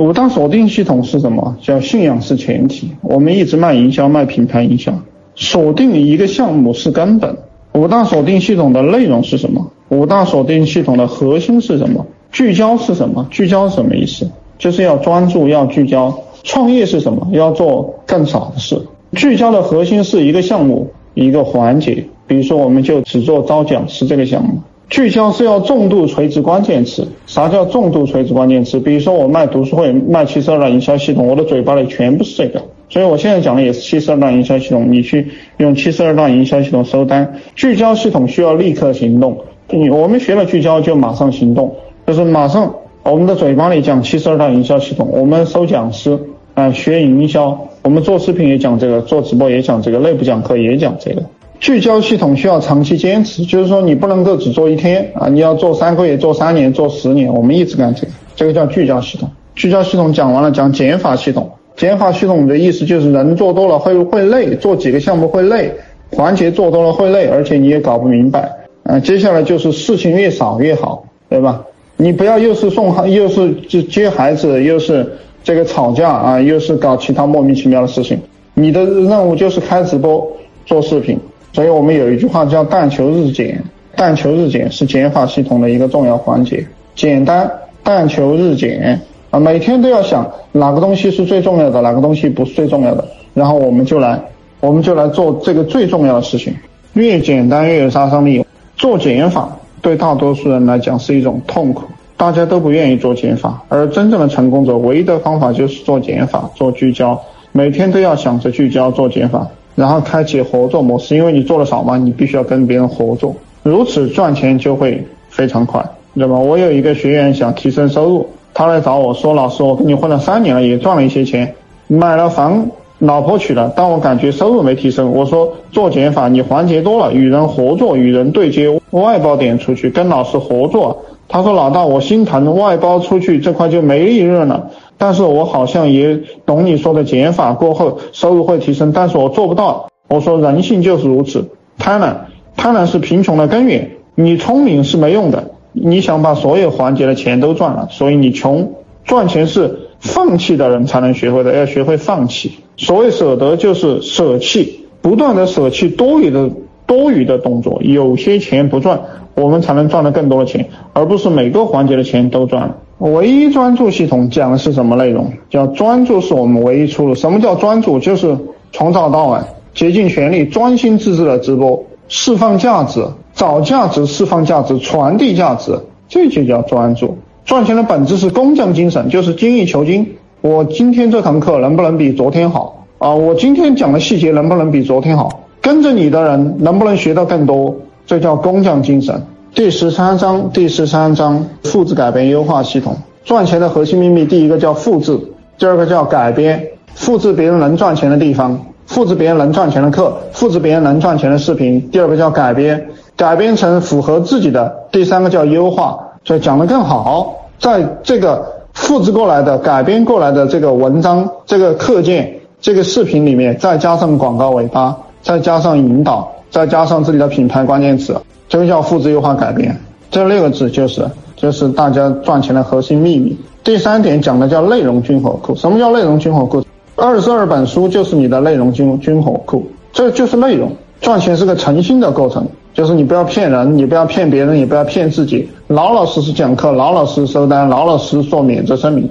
五大锁定系统是什么？叫信仰是前提。我们一直卖营销，卖品牌营销，锁定一个项目是根本。五大锁定系统的内容是什么？五大锁定系统的核心是什么？聚焦是什么？聚焦是什么意思？就是要专注，要聚焦。创业是什么？要做更少的事。聚焦的核心是一个项目，一个环节。比如说，我们就只做招讲师这个项目。聚焦是要重度垂直关键词。啥叫重度垂直关键词？比如说我卖读书会，卖七十二大营销系统，我的嘴巴里全部是这个。所以我现在讲的也是七十二大营销系统。你去用七十二大营销系统收单。聚焦系统需要立刻行动。你我们学了聚焦就马上行动，就是马上我们的嘴巴里讲七十二大营销系统，我们收讲师啊学营销，我们做视频也讲这个，做直播也讲这个，内部讲课也讲这个。聚焦系统需要长期坚持，就是说你不能够只做一天啊，你要做三个月、做三年、做十年。我们一直干这个，这个叫聚焦系统。聚焦系统讲完了，讲减法系统。减法系统的意思就是人做多了会会累，做几个项目会累，环节做多了会累，而且你也搞不明白。啊，接下来就是事情越少越好，对吧？你不要又是送孩，又是接接孩子，又是这个吵架啊，又是搞其他莫名其妙的事情。你的任务就是开直播、做视频。所以我们有一句话叫“但求日减”，但求日减是减法系统的一个重要环节。简单，但求日减啊，每天都要想哪个东西是最重要的，哪个东西不是最重要的，然后我们就来，我们就来做这个最重要的事情。越简单越有杀伤力。做减法对大多数人来讲是一种痛苦，大家都不愿意做减法，而真正的成功者唯一的方法就是做减法，做聚焦，每天都要想着聚焦做减法。然后开启合作模式，因为你做的少嘛，你必须要跟别人合作，如此赚钱就会非常快，对吧？我有一个学员想提升收入，他来找我说：“老师，我跟你混了三年了，也赚了一些钱，买了房，老婆娶了，但我感觉收入没提升。”我说：“做减法，你环节多了，与人合作，与人对接，外包点出去，跟老师合作。”他说：“老大，我心疼外包出去这块就没利润了。”但是我好像也懂你说的减法过后收入会提升，但是我做不到。我说人性就是如此，贪婪，贪婪是贫穷的根源。你聪明是没用的，你想把所有环节的钱都赚了，所以你穷。赚钱是放弃的人才能学会的，要学会放弃。所谓舍得就是舍弃，不断的舍弃多余的多余的动作，有些钱不赚，我们才能赚到更多的钱，而不是每个环节的钱都赚了。唯一专注系统讲的是什么内容？叫专注是我们唯一出路。什么叫专注？就是从早到晚竭尽全力、专心致志的直播，释放价值，找价值，释放价值，传递价值，这就叫专注。赚钱的本质是工匠精神，就是精益求精。我今天这堂课能不能比昨天好啊？我今天讲的细节能不能比昨天好？跟着你的人能不能学到更多？这叫工匠精神。第十三章，第十三章，复制改编优化系统赚钱的核心秘密，第一个叫复制，第二个叫改编，复制别人能赚钱的地方，复制别人能赚钱的课，复制别人能赚钱的视频。第二个叫改编，改编成符合自己的。第三个叫优化，所以讲得更好。在这个复制过来的、改编过来的这个文章、这个课件、这个视频里面，再加上广告尾巴，再加上引导，再加上自己的品牌关键词。这个叫复制优化改变，这六个字就是就是大家赚钱的核心秘密。第三点讲的叫内容军火库。什么叫内容军火库？二十二本书就是你的内容军军火库，这就是内容。赚钱是个诚心的过程，就是你不要骗人，你不要骗别人，也不要骗自己，老老实实讲课，老老实实收单，老老实实做免责声明。